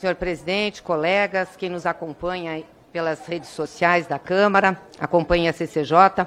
Senhor presidente, colegas, quem nos acompanha pelas redes sociais da Câmara, acompanha a CCJ.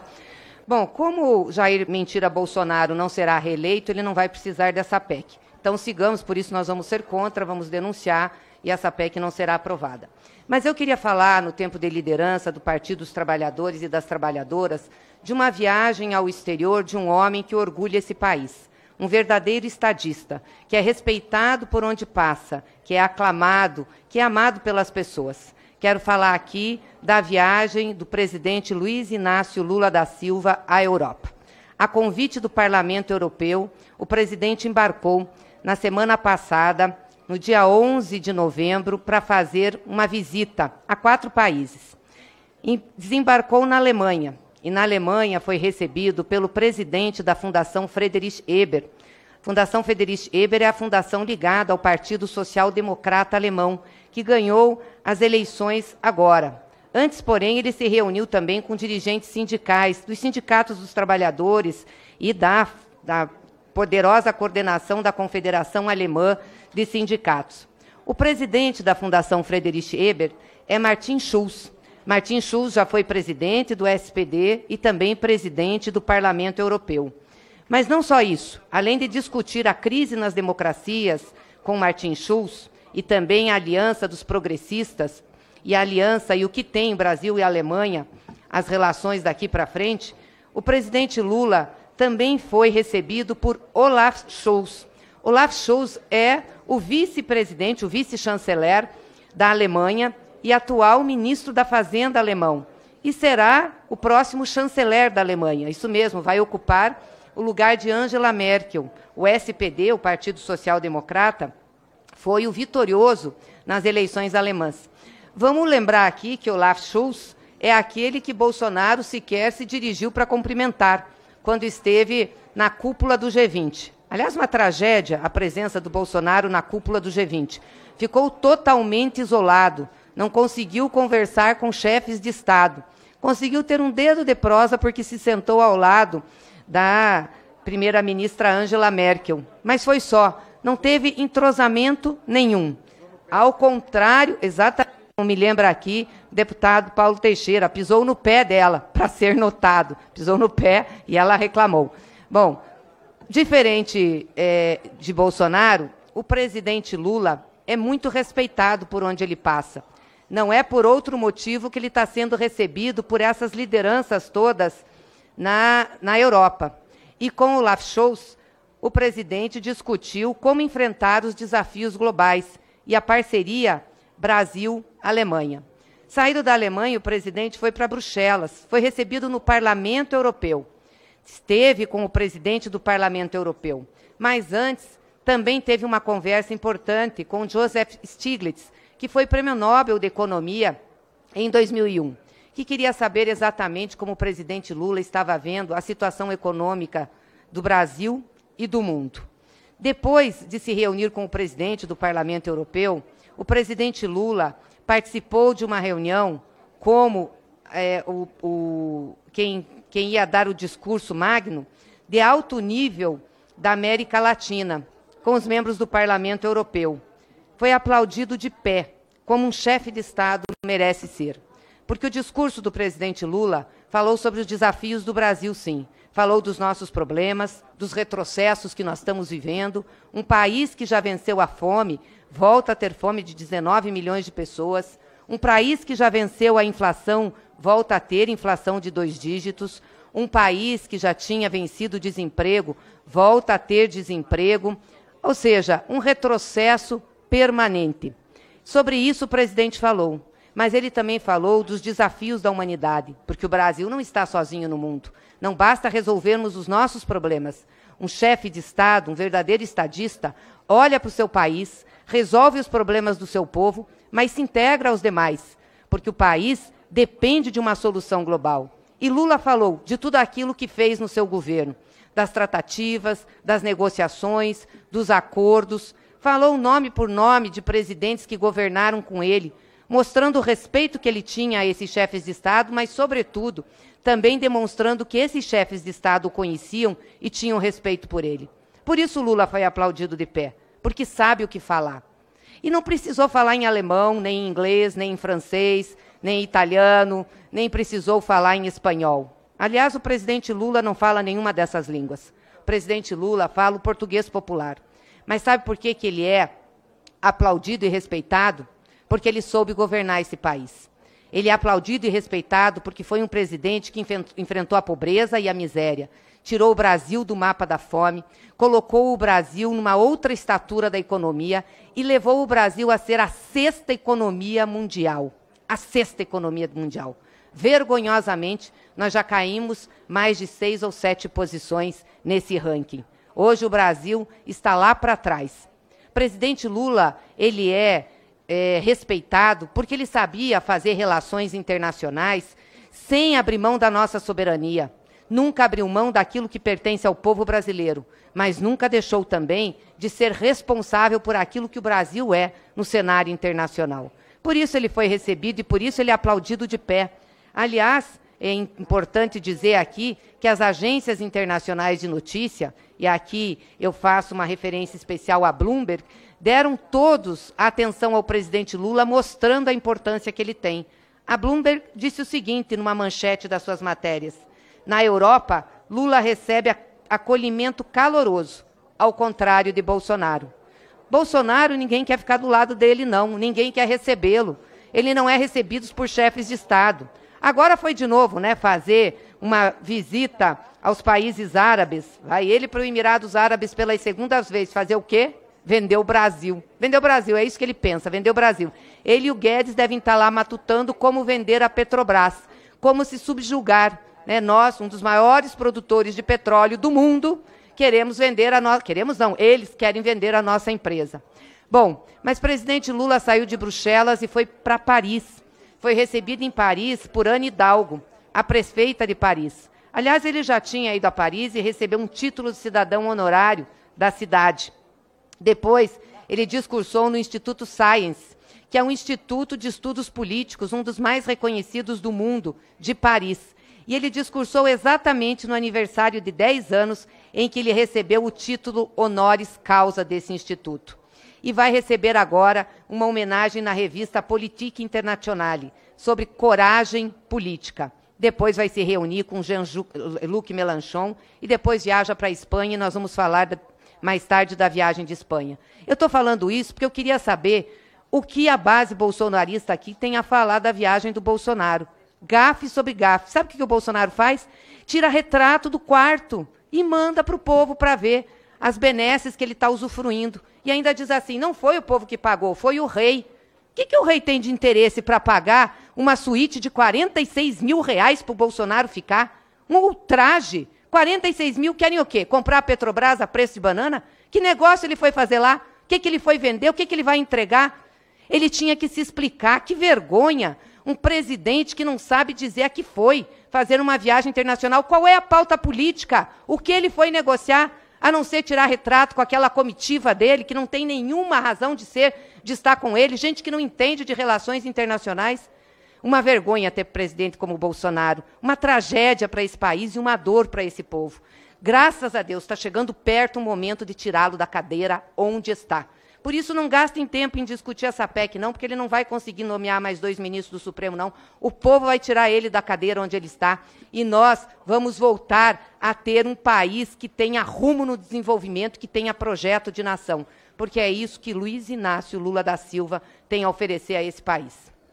Bom, como Jair Mentira Bolsonaro não será reeleito, ele não vai precisar dessa PEC. Então sigamos, por isso nós vamos ser contra, vamos denunciar e essa PEC não será aprovada. Mas eu queria falar, no tempo de liderança do Partido dos Trabalhadores e das Trabalhadoras, de uma viagem ao exterior de um homem que orgulha esse país. Um verdadeiro estadista, que é respeitado por onde passa, que é aclamado, que é amado pelas pessoas. Quero falar aqui da viagem do presidente Luiz Inácio Lula da Silva à Europa. A convite do Parlamento Europeu, o presidente embarcou na semana passada no dia 11 de novembro, para fazer uma visita a quatro países. Desembarcou na Alemanha, e na Alemanha foi recebido pelo presidente da Fundação Friedrich Eber. Fundação Friedrich Eber é a fundação ligada ao Partido Social Democrata Alemão, que ganhou as eleições agora. Antes, porém, ele se reuniu também com dirigentes sindicais, dos sindicatos dos trabalhadores e da, da poderosa coordenação da Confederação Alemã de Sindicatos. O presidente da Fundação Friedrich Eber é Martin Schulz. Martin Schulz já foi presidente do SPD e também presidente do Parlamento Europeu. Mas não só isso. Além de discutir a crise nas democracias com Martin Schulz e também a aliança dos progressistas e a aliança e o que tem Brasil e Alemanha, as relações daqui para frente, o presidente Lula também foi recebido por Olaf Scholz. Olaf Scholz é o vice-presidente, o vice-chanceler da Alemanha e atual ministro da Fazenda alemão. E será o próximo chanceler da Alemanha. Isso mesmo, vai ocupar o lugar de Angela Merkel. O SPD, o Partido Social Democrata, foi o vitorioso nas eleições alemãs. Vamos lembrar aqui que Olaf Scholz é aquele que Bolsonaro sequer se dirigiu para cumprimentar quando esteve na cúpula do G20. Aliás, uma tragédia a presença do Bolsonaro na cúpula do G20. Ficou totalmente isolado, não conseguiu conversar com chefes de Estado. Conseguiu ter um dedo de prosa porque se sentou ao lado da primeira-ministra Angela Merkel. Mas foi só, não teve entrosamento nenhum. Ao contrário, exatamente como me lembra aqui, deputado Paulo Teixeira pisou no pé dela para ser notado. Pisou no pé e ela reclamou. Bom, diferente é, de Bolsonaro, o presidente Lula é muito respeitado por onde ele passa. Não é por outro motivo que ele está sendo recebido por essas lideranças todas na, na Europa. E com o Olaf Scholz, o presidente discutiu como enfrentar os desafios globais e a parceria Brasil-Alemanha. Saído da Alemanha, o presidente foi para Bruxelas, foi recebido no Parlamento Europeu. Esteve com o presidente do Parlamento Europeu. Mas antes, também teve uma conversa importante com Joseph Stiglitz, que foi prêmio Nobel de Economia em 2001, que queria saber exatamente como o presidente Lula estava vendo a situação econômica do Brasil e do mundo. Depois de se reunir com o presidente do Parlamento Europeu, o presidente Lula participou de uma reunião como é, o, o, quem, quem ia dar o discurso magno de alto nível da América Latina, com os membros do Parlamento Europeu. Foi aplaudido de pé, como um chefe de Estado merece ser. Porque o discurso do presidente Lula falou sobre os desafios do Brasil, sim. Falou dos nossos problemas, dos retrocessos que nós estamos vivendo. Um país que já venceu a fome, volta a ter fome de 19 milhões de pessoas. Um país que já venceu a inflação, volta a ter inflação de dois dígitos. Um país que já tinha vencido o desemprego, volta a ter desemprego. Ou seja, um retrocesso permanente. Sobre isso o presidente falou. Mas ele também falou dos desafios da humanidade, porque o Brasil não está sozinho no mundo. Não basta resolvermos os nossos problemas. Um chefe de Estado, um verdadeiro estadista, olha para o seu país, resolve os problemas do seu povo, mas se integra aos demais, porque o país depende de uma solução global. E Lula falou de tudo aquilo que fez no seu governo, das tratativas, das negociações, dos acordos, falou nome por nome de presidentes que governaram com ele, mostrando o respeito que ele tinha a esses chefes de Estado, mas, sobretudo, também demonstrando que esses chefes de Estado o conheciam e tinham respeito por ele. Por isso Lula foi aplaudido de pé porque sabe o que falar. E não precisou falar em alemão, nem em inglês, nem em francês, nem em italiano, nem precisou falar em espanhol. Aliás, o presidente Lula não fala nenhuma dessas línguas. O presidente Lula fala o português popular. Mas sabe por que, que ele é aplaudido e respeitado? Porque ele soube governar esse país. Ele é aplaudido e respeitado porque foi um presidente que enfrentou a pobreza e a miséria, tirou o Brasil do mapa da fome, colocou o Brasil numa outra estatura da economia e levou o Brasil a ser a sexta economia mundial. A sexta economia mundial. Vergonhosamente, nós já caímos mais de seis ou sete posições nesse ranking. Hoje o Brasil está lá para trás. Presidente Lula, ele é é, respeitado, porque ele sabia fazer relações internacionais sem abrir mão da nossa soberania. Nunca abriu mão daquilo que pertence ao povo brasileiro, mas nunca deixou também de ser responsável por aquilo que o Brasil é no cenário internacional. Por isso ele foi recebido e por isso ele é aplaudido de pé. Aliás, é importante dizer aqui que as agências internacionais de notícia, e aqui eu faço uma referência especial à Bloomberg, deram todos atenção ao presidente Lula, mostrando a importância que ele tem. A Bloomberg disse o seguinte numa manchete das suas matérias: Na Europa, Lula recebe acolhimento caloroso, ao contrário de Bolsonaro. Bolsonaro, ninguém quer ficar do lado dele, não, ninguém quer recebê-lo. Ele não é recebido por chefes de Estado. Agora foi de novo, né, fazer uma visita aos países árabes. Vai ele para os Emirados Árabes pela segunda vez fazer o quê? Vender o Brasil. Vender o Brasil, é isso que ele pensa, vender o Brasil. Ele e o Guedes devem estar lá matutando como vender a Petrobras, como se subjugar. Né? Nós, um dos maiores produtores de petróleo do mundo, queremos vender a nossa. Queremos não, eles querem vender a nossa empresa. Bom, mas presidente Lula saiu de Bruxelas e foi para Paris. Foi recebido em Paris por Anne Hidalgo, a prefeita de Paris. Aliás, ele já tinha ido a Paris e recebeu um título de cidadão honorário da cidade. Depois, ele discursou no Instituto Science, que é um instituto de estudos políticos, um dos mais reconhecidos do mundo, de Paris. E ele discursou exatamente no aniversário de 10 anos em que ele recebeu o título honoris causa desse instituto. E vai receber agora uma homenagem na revista Politique Internationale sobre coragem política. Depois vai se reunir com Jean-Luc Mélenchon e depois viaja para a Espanha e nós vamos falar mais tarde da viagem de Espanha. Eu estou falando isso porque eu queria saber o que a base bolsonarista aqui tem a falar da viagem do Bolsonaro. Gafe sobre gafe. Sabe o que o Bolsonaro faz? Tira retrato do quarto e manda para o povo para ver as benesses que ele está usufruindo. E ainda diz assim: não foi o povo que pagou, foi o rei. O que, que o rei tem de interesse para pagar uma suíte de 46 mil reais para o Bolsonaro ficar? Um ultraje. 46 mil querem o quê? Comprar a Petrobras a preço de banana? Que negócio ele foi fazer lá? O que, que ele foi vender? O que, que ele vai entregar? Ele tinha que se explicar. Que vergonha! Um presidente que não sabe dizer a que foi fazer uma viagem internacional. Qual é a pauta política? O que ele foi negociar? A não ser tirar retrato com aquela comitiva dele, que não tem nenhuma razão de ser, de estar com ele, gente que não entende de relações internacionais. Uma vergonha ter presidente como Bolsonaro, uma tragédia para esse país e uma dor para esse povo. Graças a Deus, está chegando perto o momento de tirá-lo da cadeira onde está. Por isso, não gastem tempo em discutir essa PEC, não, porque ele não vai conseguir nomear mais dois ministros do Supremo, não. O povo vai tirar ele da cadeira onde ele está. E nós vamos voltar a ter um país que tenha rumo no desenvolvimento, que tenha projeto de nação. Porque é isso que Luiz Inácio Lula da Silva tem a oferecer a esse país.